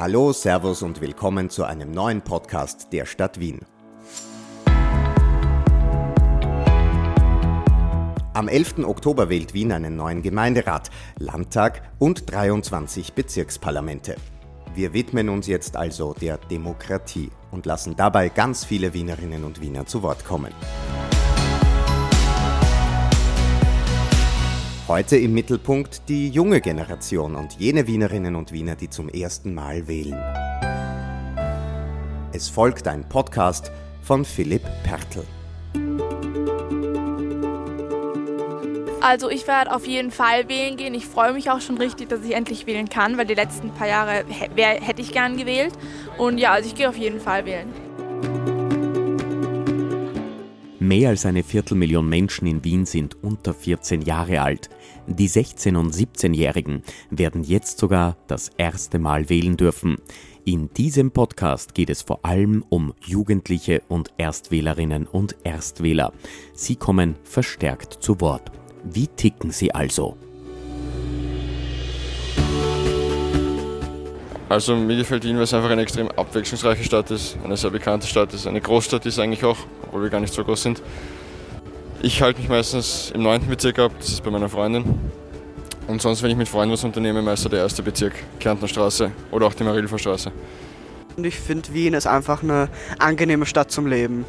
Hallo, Servus und willkommen zu einem neuen Podcast der Stadt Wien. Am 11. Oktober wählt Wien einen neuen Gemeinderat, Landtag und 23 Bezirksparlamente. Wir widmen uns jetzt also der Demokratie und lassen dabei ganz viele Wienerinnen und Wiener zu Wort kommen. Heute im Mittelpunkt die junge Generation und jene Wienerinnen und Wiener, die zum ersten Mal wählen. Es folgt ein Podcast von Philipp Pertl. Also ich werde auf jeden Fall wählen gehen. Ich freue mich auch schon richtig, dass ich endlich wählen kann, weil die letzten paar Jahre hätte ich gern gewählt. Und ja, also ich gehe auf jeden Fall wählen. Mehr als eine Viertelmillion Menschen in Wien sind unter 14 Jahre alt. Die 16- und 17-Jährigen werden jetzt sogar das erste Mal wählen dürfen. In diesem Podcast geht es vor allem um Jugendliche und Erstwählerinnen und Erstwähler. Sie kommen verstärkt zu Wort. Wie ticken sie also? Also mir gefällt Wien, weil es einfach eine extrem abwechslungsreiche Stadt ist, eine sehr bekannte Stadt ist, eine Großstadt ist eigentlich auch, obwohl wir gar nicht so groß sind. Ich halte mich meistens im 9. Bezirk ab, das ist bei meiner Freundin. Und sonst, wenn ich mit Freunden was unternehme, meistens der erste Bezirk, Kärntner Straße oder auch die Marilfer Straße. Und ich finde, Wien ist einfach eine angenehme Stadt zum Leben.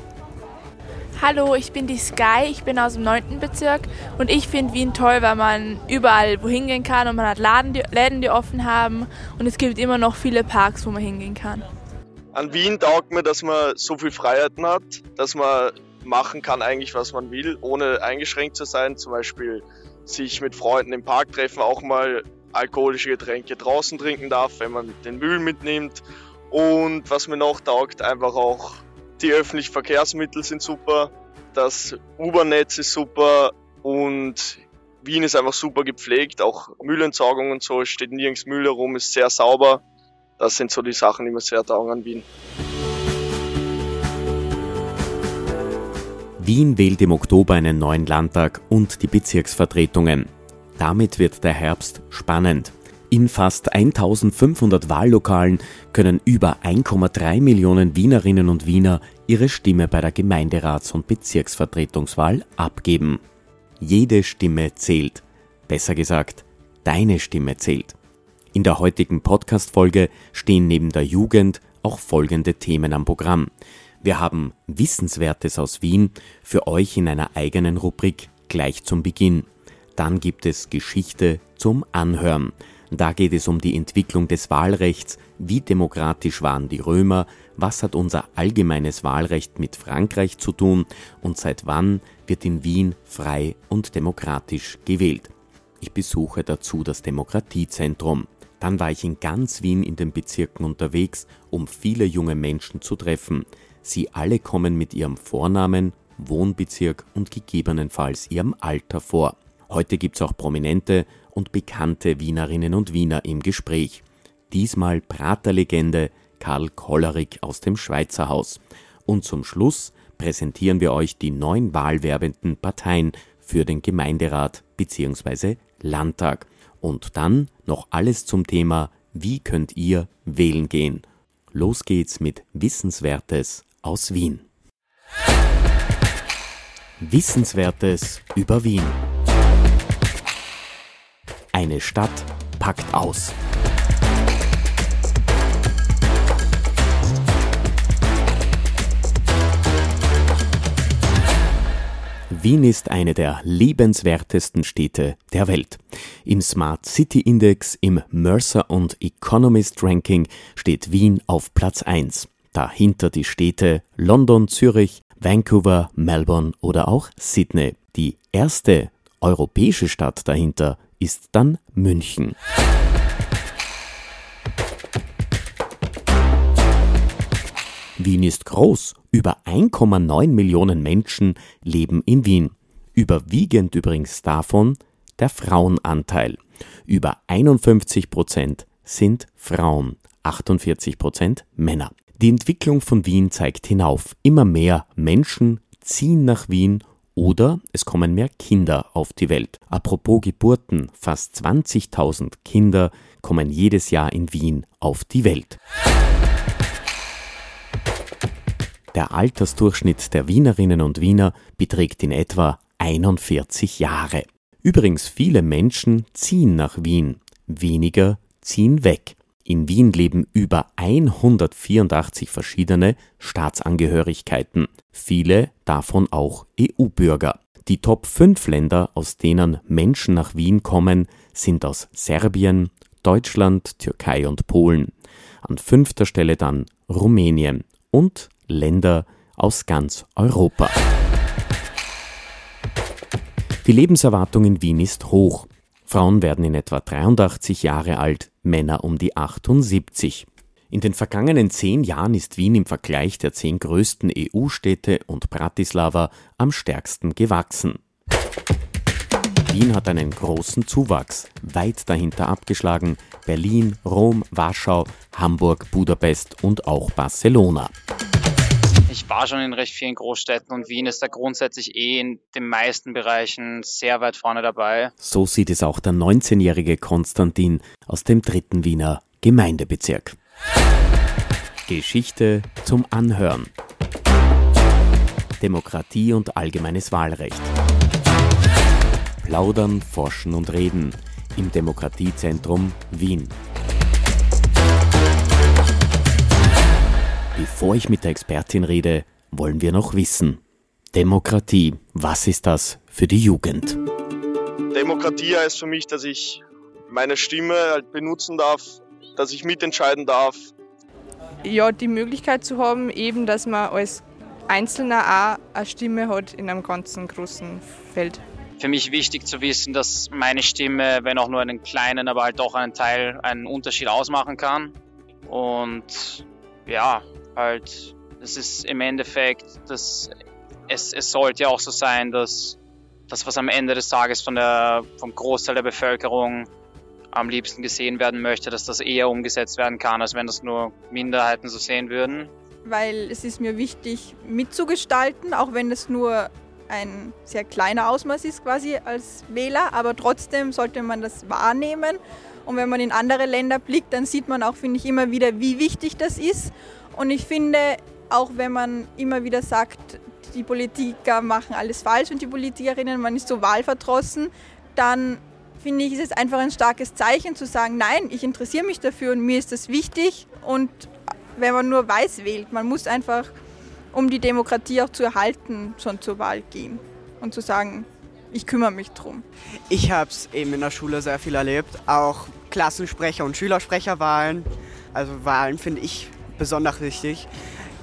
Hallo, ich bin die Sky, ich bin aus dem 9. Bezirk und ich finde Wien toll, weil man überall wohin gehen kann und man hat Laden, die, Läden, die offen haben und es gibt immer noch viele Parks, wo man hingehen kann. An Wien taugt mir, dass man so viel Freiheiten hat, dass man machen kann eigentlich, was man will, ohne eingeschränkt zu sein. Zum Beispiel sich mit Freunden im Park treffen, auch mal alkoholische Getränke draußen trinken darf, wenn man den Müll mitnimmt. Und was mir noch taugt, einfach auch die öffentlichen Verkehrsmittel sind super, das U-Bahn-Netz ist super und Wien ist einfach super gepflegt, auch Müllentsorgung und so, steht nirgends Müll herum, ist sehr sauber. Das sind so die Sachen, die mir sehr taugen an Wien. Wien wählt im Oktober einen neuen Landtag und die Bezirksvertretungen. Damit wird der Herbst spannend. In fast 1500 Wahllokalen können über 1,3 Millionen Wienerinnen und Wiener ihre Stimme bei der Gemeinderats- und Bezirksvertretungswahl abgeben. Jede Stimme zählt. Besser gesagt, deine Stimme zählt. In der heutigen Podcast-Folge stehen neben der Jugend auch folgende Themen am Programm. Wir haben Wissenswertes aus Wien für euch in einer eigenen Rubrik gleich zum Beginn. Dann gibt es Geschichte zum Anhören. Da geht es um die Entwicklung des Wahlrechts, wie demokratisch waren die Römer, was hat unser allgemeines Wahlrecht mit Frankreich zu tun und seit wann wird in Wien frei und demokratisch gewählt. Ich besuche dazu das Demokratiezentrum. Dann war ich in ganz Wien in den Bezirken unterwegs, um viele junge Menschen zu treffen. Sie alle kommen mit ihrem Vornamen, Wohnbezirk und gegebenenfalls ihrem Alter vor. Heute gibt es auch Prominente und bekannte Wienerinnen und Wiener im Gespräch. Diesmal Praterlegende Karl Kollerig aus dem Schweizer Haus. Und zum Schluss präsentieren wir euch die neun wahlwerbenden Parteien für den Gemeinderat bzw. Landtag. Und dann noch alles zum Thema, wie könnt ihr wählen gehen. Los geht's mit Wissenswertes aus Wien. Wissenswertes über Wien. Eine Stadt packt aus. Wien ist eine der lebenswertesten Städte der Welt. Im Smart City Index, im Mercer und Economist Ranking steht Wien auf Platz 1. Dahinter die Städte London, Zürich, Vancouver, Melbourne oder auch Sydney. Die erste europäische Stadt dahinter ist dann München. Wien ist groß. Über 1,9 Millionen Menschen leben in Wien. Überwiegend übrigens davon der Frauenanteil. Über 51 Prozent sind Frauen, 48 Prozent Männer. Die Entwicklung von Wien zeigt hinauf. Immer mehr Menschen ziehen nach Wien Oder es kommen mehr Kinder auf die Welt. Apropos Geburten, fast 20.000 Kinder kommen jedes Jahr in Wien auf die Welt. Der Altersdurchschnitt der Wienerinnen und Wiener beträgt in etwa 41 Jahre. Übrigens, viele Menschen ziehen nach Wien, weniger ziehen weg. In Wien leben über 184 verschiedene Staatsangehörigkeiten, viele davon auch EU-Bürger. Die Top 5 Länder, aus denen Menschen nach Wien kommen, sind aus Serbien, Deutschland, Türkei und Polen. An fünfter Stelle dann Rumänien und Länder aus ganz Europa. Die Lebenserwartung in Wien ist hoch. Frauen werden in etwa 83 Jahre alt, Männer um die 78. In den vergangenen zehn Jahren ist Wien im Vergleich der zehn größten EU-Städte und Bratislava am stärksten gewachsen. Wien hat einen großen Zuwachs, weit dahinter abgeschlagen Berlin, Rom, Warschau, Hamburg, Budapest und auch Barcelona. War schon in recht vielen Großstädten und Wien ist da grundsätzlich eh in den meisten Bereichen sehr weit vorne dabei. So sieht es auch der 19-jährige Konstantin aus dem dritten Wiener Gemeindebezirk. Geschichte zum Anhören. Demokratie und allgemeines Wahlrecht. Plaudern, Forschen und Reden im Demokratiezentrum Wien. Bevor ich mit der Expertin rede, wollen wir noch wissen. Demokratie, was ist das für die Jugend? Demokratie heißt für mich, dass ich meine Stimme halt benutzen darf, dass ich mitentscheiden darf. Ja, die Möglichkeit zu haben, eben, dass man als Einzelner auch eine Stimme hat in einem ganzen großen Feld für mich wichtig zu wissen, dass meine Stimme, wenn auch nur einen kleinen, aber halt auch einen Teil, einen Unterschied ausmachen kann. Und ja, halt, es ist im Endeffekt, dass es, es sollte ja auch so sein, dass das, was am Ende des Tages von der, vom Großteil der Bevölkerung am liebsten gesehen werden möchte, dass das eher umgesetzt werden kann, als wenn das nur Minderheiten so sehen würden. Weil es ist mir wichtig mitzugestalten, auch wenn es nur ein sehr kleiner Ausmaß ist quasi als Wähler, aber trotzdem sollte man das wahrnehmen. Und wenn man in andere Länder blickt, dann sieht man auch, finde ich, immer wieder, wie wichtig das ist. Und ich finde, auch wenn man immer wieder sagt, die Politiker machen alles falsch und die Politikerinnen, man ist so wahlverdrossen, dann finde ich, ist es einfach ein starkes Zeichen zu sagen, nein, ich interessiere mich dafür und mir ist das wichtig. Und wenn man nur weiß wählt, man muss einfach um die Demokratie auch zu erhalten, schon zur Wahl gehen und zu sagen, ich kümmere mich drum. Ich habe es eben in der Schule sehr viel erlebt, auch Klassensprecher- und Schülersprecherwahlen. Also Wahlen finde ich besonders wichtig,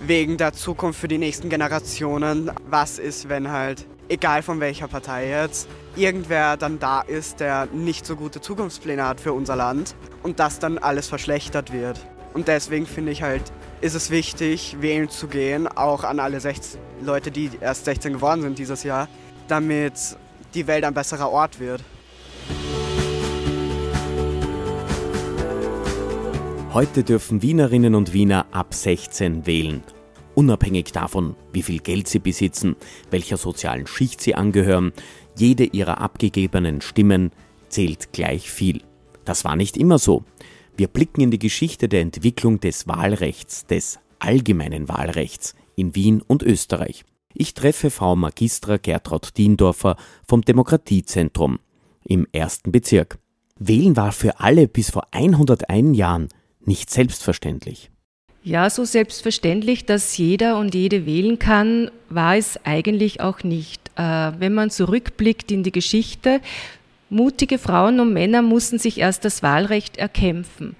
wegen der Zukunft für die nächsten Generationen. Was ist, wenn halt, egal von welcher Partei jetzt, irgendwer dann da ist, der nicht so gute Zukunftspläne hat für unser Land und das dann alles verschlechtert wird. Und deswegen finde ich halt, ist es wichtig, wählen zu gehen, auch an alle 16 Leute, die erst 16 geworden sind dieses Jahr, damit die Welt ein besserer Ort wird. Heute dürfen Wienerinnen und Wiener ab 16 wählen. Unabhängig davon, wie viel Geld sie besitzen, welcher sozialen Schicht sie angehören, jede ihrer abgegebenen Stimmen zählt gleich viel. Das war nicht immer so. Wir blicken in die Geschichte der Entwicklung des Wahlrechts, des allgemeinen Wahlrechts in Wien und Österreich. Ich treffe Frau Magistra Gertraud Diendorfer vom Demokratiezentrum im ersten Bezirk. Wählen war für alle bis vor 101 Jahren nicht selbstverständlich. Ja, so selbstverständlich, dass jeder und jede wählen kann, war es eigentlich auch nicht. Äh, wenn man zurückblickt in die Geschichte, Mutige Frauen und Männer mussten sich erst das Wahlrecht erkämpfen.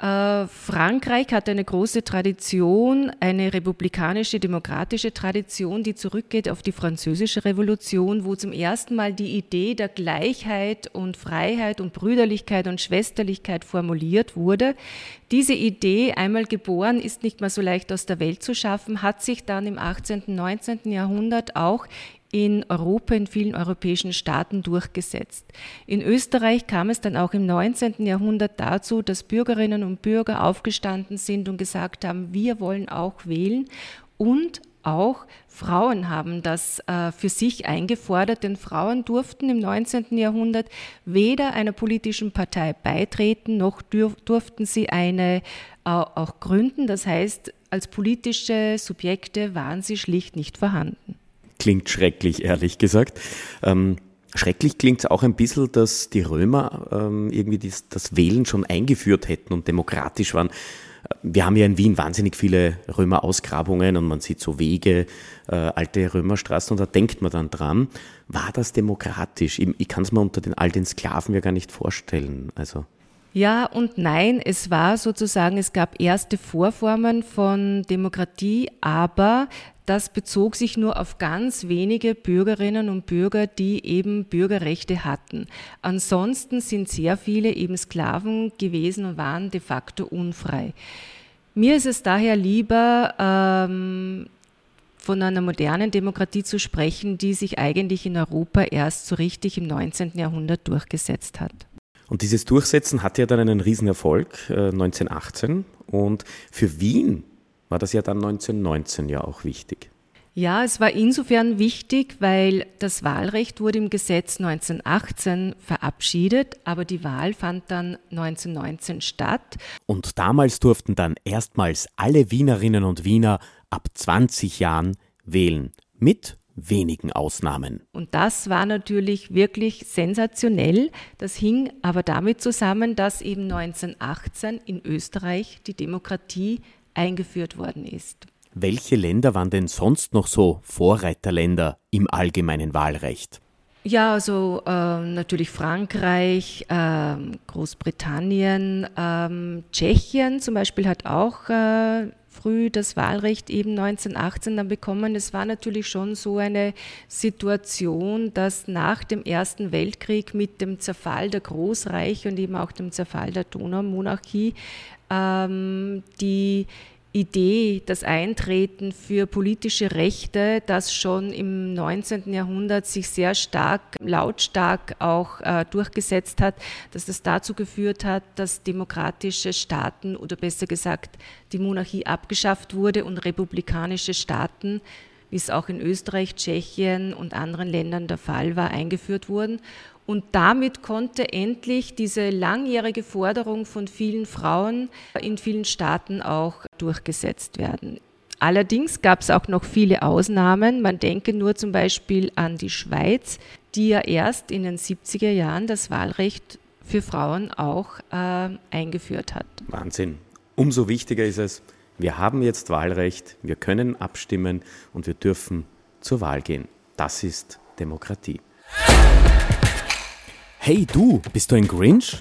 Äh, Frankreich hat eine große Tradition, eine republikanische, demokratische Tradition, die zurückgeht auf die französische Revolution, wo zum ersten Mal die Idee der Gleichheit und Freiheit und Brüderlichkeit und Schwesterlichkeit formuliert wurde. Diese Idee, einmal geboren, ist nicht mehr so leicht aus der Welt zu schaffen, hat sich dann im 18., 19. Jahrhundert auch in Europa, in vielen europäischen Staaten durchgesetzt. In Österreich kam es dann auch im 19. Jahrhundert dazu, dass Bürgerinnen und Bürger aufgestanden sind und gesagt haben, wir wollen auch wählen. Und auch Frauen haben das äh, für sich eingefordert, denn Frauen durften im 19. Jahrhundert weder einer politischen Partei beitreten, noch durften sie eine äh, auch gründen. Das heißt, als politische Subjekte waren sie schlicht nicht vorhanden. Klingt schrecklich, ehrlich gesagt. Ähm, schrecklich klingt es auch ein bisschen, dass die Römer ähm, irgendwie dies, das Wählen schon eingeführt hätten und demokratisch waren. Wir haben ja in Wien wahnsinnig viele Römerausgrabungen und man sieht so Wege, äh, alte Römerstraßen und da denkt man dann dran, war das demokratisch? Ich, ich kann es mir unter den all den Sklaven ja gar nicht vorstellen. Also. Ja und nein, es war sozusagen, es gab erste Vorformen von Demokratie, aber das bezog sich nur auf ganz wenige Bürgerinnen und Bürger, die eben Bürgerrechte hatten. Ansonsten sind sehr viele eben Sklaven gewesen und waren de facto unfrei. Mir ist es daher lieber, ähm, von einer modernen Demokratie zu sprechen, die sich eigentlich in Europa erst so richtig im 19. Jahrhundert durchgesetzt hat. Und dieses Durchsetzen hatte ja dann einen Riesenerfolg äh, 1918 und für Wien war das ja dann 1919 ja auch wichtig. Ja, es war insofern wichtig, weil das Wahlrecht wurde im Gesetz 1918 verabschiedet, aber die Wahl fand dann 1919 statt. Und damals durften dann erstmals alle Wienerinnen und Wiener ab 20 Jahren wählen, mit wenigen Ausnahmen. Und das war natürlich wirklich sensationell. Das hing aber damit zusammen, dass eben 1918 in Österreich die Demokratie eingeführt worden ist. Welche Länder waren denn sonst noch so Vorreiterländer im allgemeinen Wahlrecht? Ja, also äh, natürlich Frankreich, äh, Großbritannien, äh, Tschechien zum Beispiel hat auch äh, früh das Wahlrecht eben 1918 dann bekommen. Es war natürlich schon so eine Situation, dass nach dem Ersten Weltkrieg mit dem Zerfall der Großreiche und eben auch dem Zerfall der Donaumonarchie ähm, die Idee, das Eintreten für politische Rechte, das schon im 19. Jahrhundert sich sehr stark, lautstark auch äh, durchgesetzt hat, dass das dazu geführt hat, dass demokratische Staaten oder besser gesagt die Monarchie abgeschafft wurde und republikanische Staaten, wie es auch in Österreich, Tschechien und anderen Ländern der Fall war, eingeführt wurden. Und damit konnte endlich diese langjährige Forderung von vielen Frauen in vielen Staaten auch durchgesetzt werden. Allerdings gab es auch noch viele Ausnahmen. Man denke nur zum Beispiel an die Schweiz, die ja erst in den 70er Jahren das Wahlrecht für Frauen auch äh, eingeführt hat. Wahnsinn. Umso wichtiger ist es, wir haben jetzt Wahlrecht, wir können abstimmen und wir dürfen zur Wahl gehen. Das ist Demokratie. Hey du, bist du ein Grinch?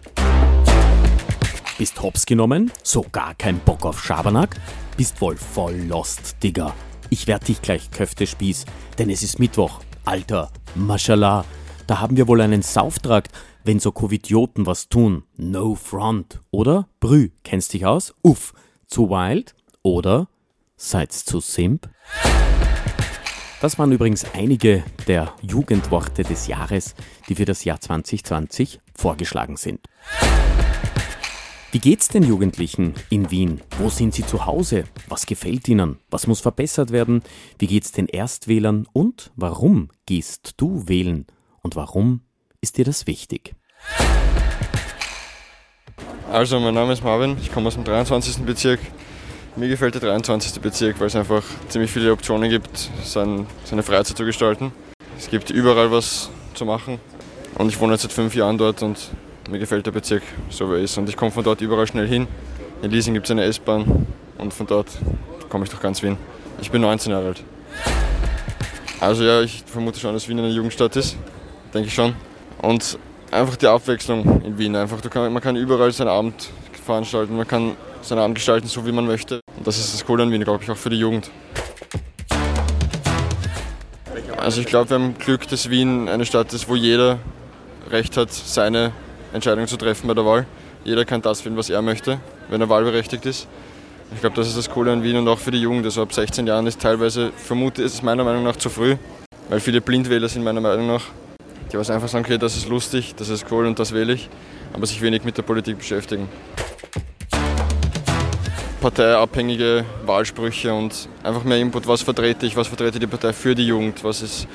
Bist hops genommen? So gar kein Bock auf Schabernack? Bist wohl voll lost, Digga. Ich werd dich gleich Köfte spieß, denn es ist Mittwoch. Alter, mashallah, da haben wir wohl einen Sauftrakt, wenn so Covidioten was tun. No front, oder? Brü, kennst dich aus? Uff, zu wild? Oder? Seid's zu simp? Das waren übrigens einige der Jugendworte des Jahres, die für das Jahr 2020 vorgeschlagen sind. Wie geht's den Jugendlichen in Wien? Wo sind sie zu Hause? Was gefällt ihnen? Was muss verbessert werden? Wie geht's den Erstwählern? Und warum gehst du wählen? Und warum ist dir das wichtig? Also, mein Name ist Marvin, ich komme aus dem 23. Bezirk mir gefällt der 23. Bezirk, weil es einfach ziemlich viele Optionen gibt, sein, seine Freizeit zu gestalten. Es gibt überall was zu machen. Und ich wohne jetzt seit fünf Jahren dort und mir gefällt der Bezirk so wie er ist. Und ich komme von dort überall schnell hin. In Liesing gibt es eine S-Bahn und von dort komme ich durch ganz Wien. Ich bin 19 Jahre alt. Also ja, ich vermute schon, dass Wien eine Jugendstadt ist. Denke ich schon. Und einfach die Abwechslung in Wien. Einfach, kann, man kann überall seinen Abend veranstalten, man kann seinen Abend gestalten, so wie man möchte. Und das ist das Coole an Wien, glaube ich, auch für die Jugend. Also ich glaube, wir haben Glück, dass Wien eine Stadt ist, wo jeder Recht hat, seine Entscheidung zu treffen bei der Wahl. Jeder kann das finden, was er möchte, wenn er wahlberechtigt ist. Ich glaube, das ist das Coole an Wien und auch für die Jugend. Also ab 16 Jahren ist teilweise, vermute ist es meiner Meinung nach zu früh, weil viele Blindwähler sind meiner Meinung nach, die was einfach sagen, okay, das ist lustig, das ist cool und das wähle ich, aber sich wenig mit der Politik beschäftigen. parteiabhängige Wahlsprüche und einfach mehr Input, was vertrete ich, was vertrete die Partei für die Jugend, was ist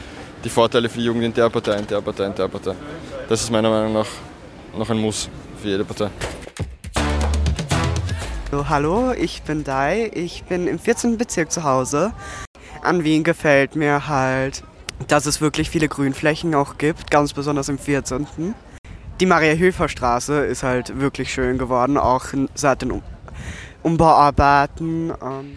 die Vorteile für die Jugend in der Partei, in der Partei, in der Partei. Das ist meiner Meinung nach noch ein Muss für jede Partei. Hallo, ich bin Dai, ich bin im 14. Bezirk zu Hause. An Wien gefällt mir halt, dass es wirklich viele Grünflächen auch gibt, ganz besonders im 14. Die Maria-Hilfer-Straße ist halt wirklich schön geworden, auch seit den Umbauarbeiten. Ähm.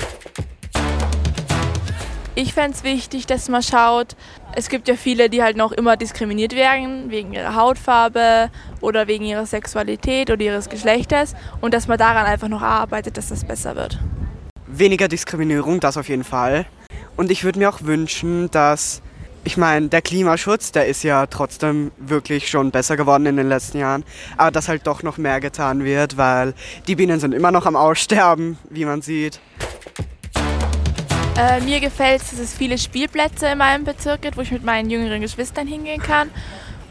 Ich fände es wichtig, dass man schaut, es gibt ja viele, die halt noch immer diskriminiert werden, wegen ihrer Hautfarbe oder wegen ihrer Sexualität oder ihres Geschlechtes und dass man daran einfach noch arbeitet, dass das besser wird. Weniger Diskriminierung, das auf jeden Fall. Und ich würde mir auch wünschen, dass, ich meine, der Klimaschutz, der ist ja trotzdem wirklich schon besser geworden in den letzten Jahren, aber dass halt doch noch mehr getan wird, weil die Bienen sind immer noch am Aussterben, wie man sieht. Äh, mir gefällt es, dass es viele Spielplätze in meinem Bezirk gibt, wo ich mit meinen jüngeren Geschwistern hingehen kann.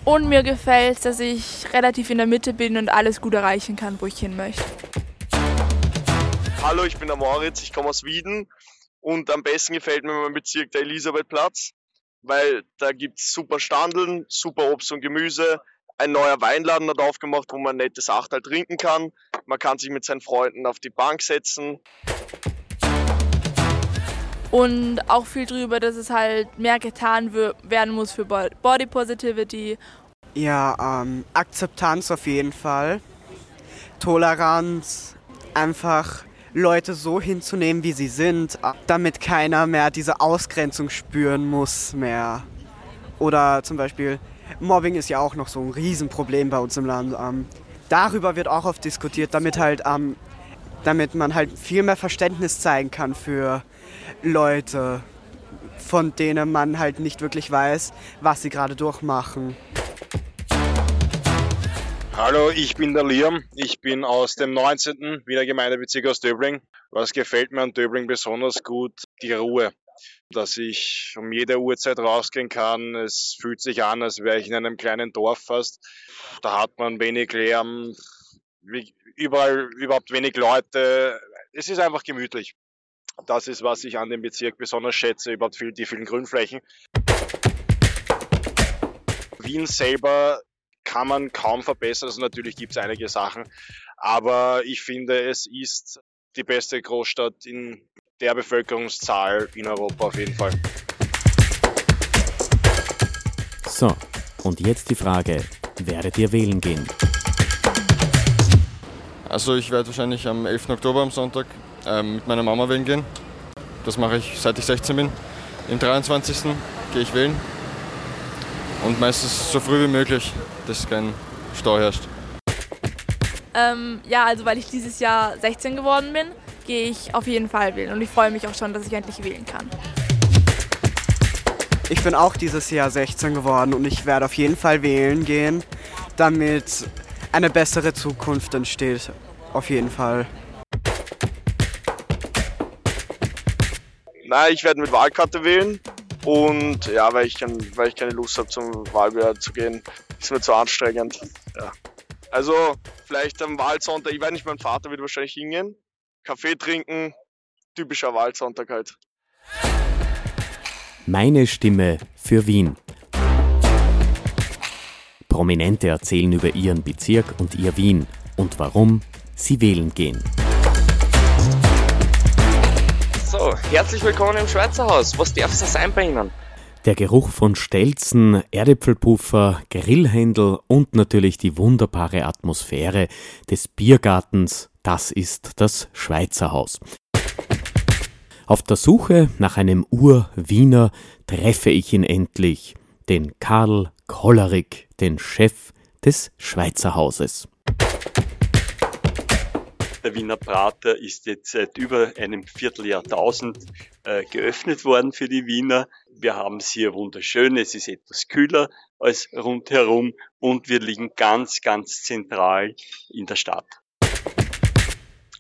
Und mir gefällt es, dass ich relativ in der Mitte bin und alles gut erreichen kann, wo ich hin möchte. Hallo, ich bin der Moritz, ich komme aus Wieden und am besten gefällt mir mein Bezirk der Elisabethplatz, weil da gibt es super Standeln, super Obst und Gemüse, ein neuer Weinladen hat aufgemacht, wo man nettes Achtel trinken kann. Man kann sich mit seinen Freunden auf die Bank setzen und auch viel drüber, dass es halt mehr getan werden muss für Body Positivity. Ja, ähm, Akzeptanz auf jeden Fall. Toleranz, einfach Leute so hinzunehmen, wie sie sind, damit keiner mehr diese Ausgrenzung spüren muss mehr. Oder zum Beispiel, Mobbing ist ja auch noch so ein Riesenproblem bei uns im Land. Ähm, darüber wird auch oft diskutiert, damit halt ähm, damit man halt viel mehr Verständnis zeigen kann für Leute, von denen man halt nicht wirklich weiß, was sie gerade durchmachen. Hallo, ich bin der Liam. Ich bin aus dem 19. Wiener Gemeindebezirk aus Döbling. Was gefällt mir an Döbling besonders gut? Die Ruhe. Dass ich um jede Uhrzeit rausgehen kann. Es fühlt sich an, als wäre ich in einem kleinen Dorf fast. Da hat man wenig Lärm, überall überhaupt wenig Leute. Es ist einfach gemütlich. Das ist, was ich an dem Bezirk besonders schätze, überhaupt die vielen Grünflächen. Wien selber kann man kaum verbessern. Also natürlich gibt es einige Sachen, aber ich finde, es ist die beste Großstadt in der Bevölkerungszahl in Europa auf jeden Fall. So, und jetzt die Frage, werdet ihr wählen gehen? Also ich werde wahrscheinlich am 11. Oktober am Sonntag ähm, mit meiner Mama wählen gehen. Das mache ich seit ich 16 bin. Im 23. gehe ich wählen. Und meistens so früh wie möglich, dass kein Stau herrscht. Ähm, ja, also weil ich dieses Jahr 16 geworden bin, gehe ich auf jeden Fall wählen. Und ich freue mich auch schon, dass ich endlich wählen kann. Ich bin auch dieses Jahr 16 geworden und ich werde auf jeden Fall wählen gehen, damit eine bessere Zukunft entsteht. Auf jeden Fall. Nein, ich werde mit Wahlkarte wählen. Und ja, weil ich, weil ich keine Lust habe, zum Wahlbehörden zu gehen, ist mir zu anstrengend. Ja. Also vielleicht am Wahlsonntag, ich weiß nicht, mein Vater wird wahrscheinlich hingehen. Kaffee trinken, typischer Wahlsonntag halt. Meine Stimme für Wien. Prominente erzählen über ihren Bezirk und ihr Wien und warum sie wählen gehen. So, herzlich willkommen im Schweizer Haus. Was darf es sein bei Ihnen? Der Geruch von Stelzen, Erdäpfelpuffer, Grillhändel und natürlich die wunderbare Atmosphäre des Biergartens, das ist das Schweizer Haus. Auf der Suche nach einem Ur-Wiener treffe ich ihn endlich, den Karl Kollerig, den Chef des Schweizer Hauses. Der Wiener Prater ist jetzt seit über einem Vierteljahrtausend äh, geöffnet worden für die Wiener. Wir haben es hier wunderschön, es ist etwas kühler als rundherum und wir liegen ganz, ganz zentral in der Stadt.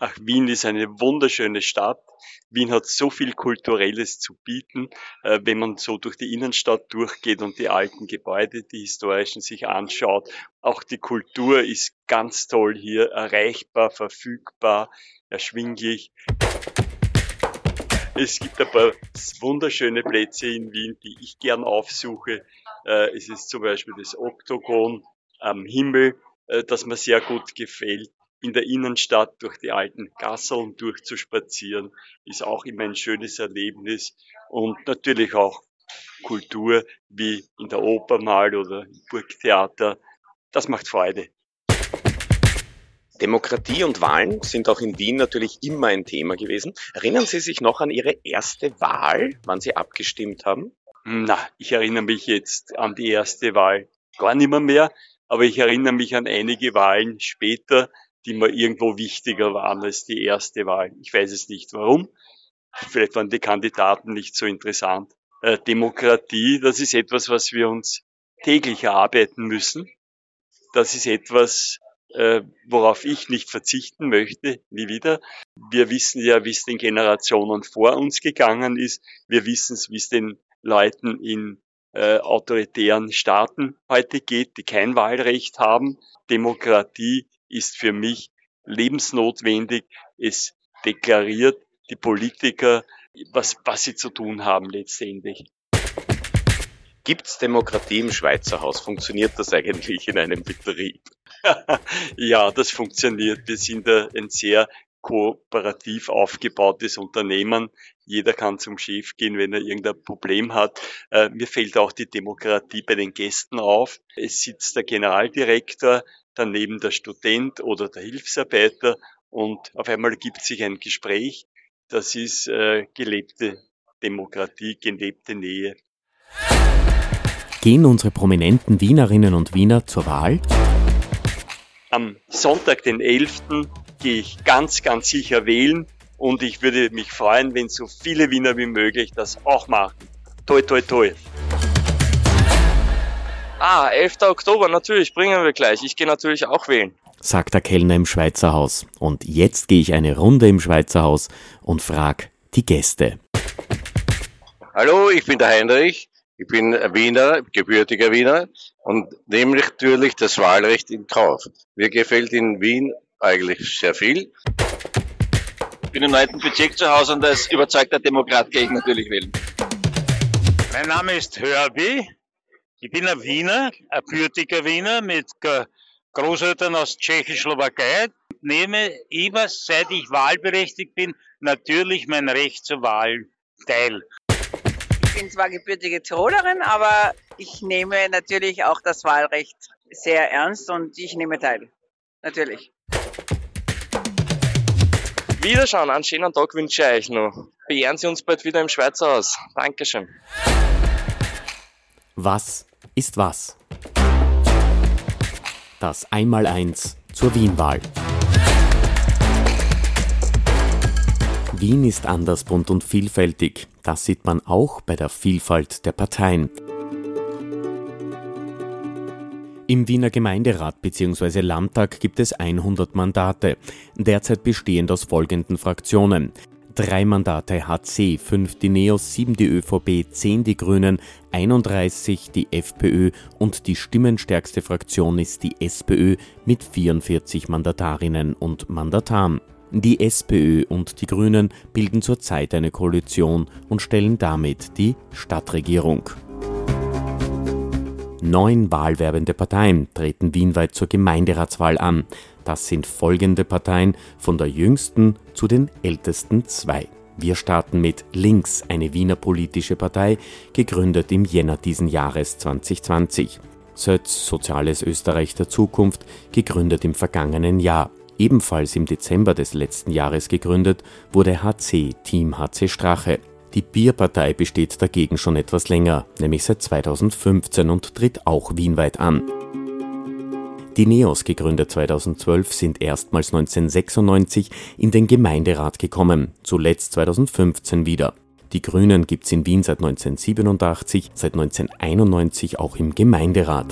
Ach, Wien ist eine wunderschöne Stadt. Wien hat so viel Kulturelles zu bieten, äh, wenn man so durch die Innenstadt durchgeht und die alten Gebäude, die historischen sich anschaut. Auch die Kultur ist ganz toll hier, erreichbar, verfügbar, erschwinglich. Es gibt ein paar wunderschöne Plätze in Wien, die ich gern aufsuche. Äh, es ist zum Beispiel das Oktogon am Himmel, äh, das mir sehr gut gefällt. In der Innenstadt durch die alten Gasseln durchzuspazieren, ist auch immer ein schönes Erlebnis. Und natürlich auch Kultur, wie in der Oper mal oder im Burgtheater. Das macht Freude. Demokratie und Wahlen sind auch in Wien natürlich immer ein Thema gewesen. Erinnern Sie sich noch an Ihre erste Wahl, wann Sie abgestimmt haben? Na, ich erinnere mich jetzt an die erste Wahl gar nicht mehr, mehr aber ich erinnere mich an einige Wahlen später, die mir irgendwo wichtiger waren als die erste Wahl. Ich weiß es nicht warum. Vielleicht waren die Kandidaten nicht so interessant. Äh, Demokratie, das ist etwas, was wir uns täglich erarbeiten müssen. Das ist etwas, äh, worauf ich nicht verzichten möchte, nie wieder. Wir wissen ja, wie es den Generationen vor uns gegangen ist. Wir wissen es, wie es den Leuten in äh, autoritären Staaten heute geht, die kein Wahlrecht haben. Demokratie ist für mich lebensnotwendig. Es deklariert die Politiker, was, was sie zu tun haben letztendlich. Gibt es Demokratie im Schweizer Haus? Funktioniert das eigentlich in einem Betrieb? ja, das funktioniert. Wir sind ein sehr kooperativ aufgebautes Unternehmen. Jeder kann zum Chef gehen, wenn er irgendein Problem hat. Äh, mir fällt auch die Demokratie bei den Gästen auf. Es sitzt der Generaldirektor, daneben der Student oder der Hilfsarbeiter und auf einmal gibt sich ein Gespräch. Das ist äh, gelebte Demokratie, gelebte Nähe. Gehen unsere prominenten Wienerinnen und Wiener zur Wahl? Am Sonntag, den 11., gehe ich ganz, ganz sicher wählen und ich würde mich freuen, wenn so viele Wiener wie möglich das auch machen. Toi, toi, toi. Ah, 11. Oktober, natürlich, bringen wir gleich. Ich gehe natürlich auch wählen. Sagt der Kellner im Schweizer Haus. Und jetzt gehe ich eine Runde im Schweizer Haus und frage die Gäste. Hallo, ich bin der Heinrich. Ich bin Wiener, gebürtiger Wiener und nehme natürlich das Wahlrecht in Kauf. Mir gefällt in Wien eigentlich sehr viel. Ich bin im neunten Bezirk zu Hause und als überzeugter Demokrat gehe ich natürlich wählen. Mein Name ist Hörbi. Ich bin ein Wiener, ein gebürtiger Wiener mit Großeltern aus Tschechoslowakei. Ich nehme immer, seit ich wahlberechtigt bin, natürlich mein Recht zur Wahl teil. Ich bin zwar gebürtige Tirolerin, aber ich nehme natürlich auch das Wahlrecht sehr ernst und ich nehme teil. Natürlich. Wiederschauen, einen schönen Tag wünsche ich euch noch. Beehren Sie uns bald wieder im Schweizer Haus. Dankeschön. Was ist was? Das Einmaleins zur Wienwahl. Wien ist anders bunt und vielfältig. Das sieht man auch bei der Vielfalt der Parteien. Im Wiener Gemeinderat bzw. Landtag gibt es 100 Mandate, derzeit bestehend aus folgenden Fraktionen. Drei Mandate HC, fünf die NEOS, sieben die ÖVP, zehn die Grünen, 31 die FPÖ und die stimmenstärkste Fraktion ist die SPÖ mit 44 Mandatarinnen und Mandataren. Die SPÖ und die Grünen bilden zurzeit eine Koalition und stellen damit die Stadtregierung. Neun wahlwerbende Parteien treten wienweit zur Gemeinderatswahl an. Das sind folgende Parteien von der jüngsten zu den ältesten zwei. Wir starten mit Links, eine Wiener politische Partei, gegründet im Jänner diesen Jahres 2020. Sötz, Soziales Österreich der Zukunft, gegründet im vergangenen Jahr. Ebenfalls im Dezember des letzten Jahres gegründet wurde HC, Team HC Strache. Die Bierpartei besteht dagegen schon etwas länger, nämlich seit 2015 und tritt auch wienweit an. Die Neos, gegründet 2012, sind erstmals 1996 in den Gemeinderat gekommen, zuletzt 2015 wieder. Die Grünen gibt's in Wien seit 1987, seit 1991 auch im Gemeinderat.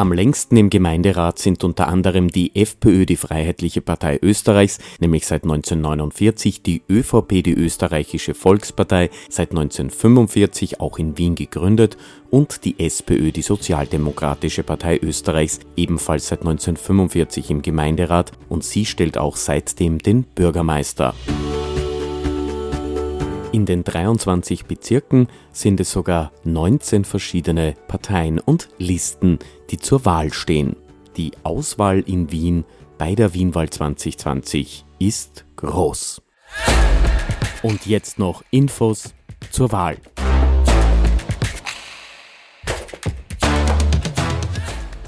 Am längsten im Gemeinderat sind unter anderem die FPÖ, die Freiheitliche Partei Österreichs, nämlich seit 1949, die ÖVP, die Österreichische Volkspartei, seit 1945 auch in Wien gegründet, und die SPÖ, die Sozialdemokratische Partei Österreichs, ebenfalls seit 1945 im Gemeinderat, und sie stellt auch seitdem den Bürgermeister. In den 23 Bezirken sind es sogar 19 verschiedene Parteien und Listen, die zur Wahl stehen. Die Auswahl in Wien bei der Wienwahl 2020 ist groß. Und jetzt noch Infos zur Wahl.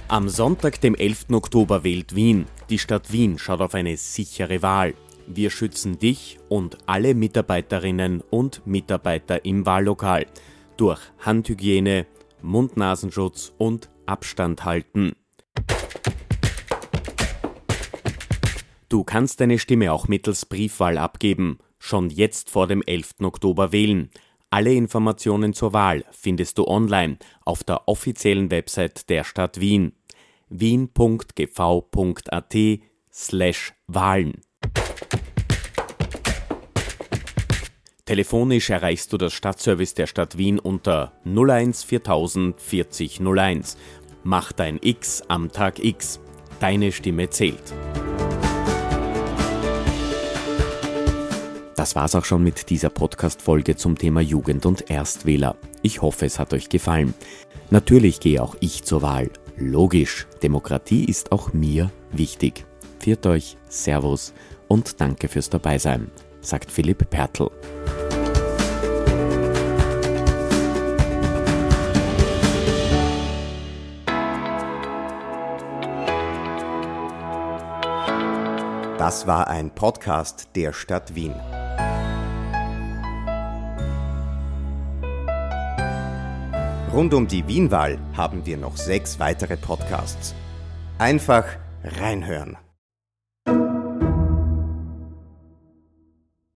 Am Sonntag, dem 11. Oktober, wählt Wien. Die Stadt Wien schaut auf eine sichere Wahl. Wir schützen dich und alle Mitarbeiterinnen und Mitarbeiter im Wahllokal durch Handhygiene, Mund-Nasenschutz und Abstand halten. Du kannst deine Stimme auch mittels Briefwahl abgeben. Schon jetzt vor dem 11. Oktober wählen. Alle Informationen zur Wahl findest du online auf der offiziellen Website der Stadt Wien wien.gv.at slash Wahlen. Telefonisch erreichst du das Stadtservice der Stadt Wien unter 01 4000 40 01. Mach dein X am Tag X. Deine Stimme zählt. Das war's auch schon mit dieser Podcast-Folge zum Thema Jugend und Erstwähler. Ich hoffe, es hat euch gefallen. Natürlich gehe auch ich zur Wahl. Logisch, Demokratie ist auch mir wichtig. Viert euch, Servus und danke fürs Dabeisein sagt Philipp Pertl. Das war ein Podcast der Stadt Wien. Rund um die Wienwahl haben wir noch sechs weitere Podcasts. Einfach reinhören.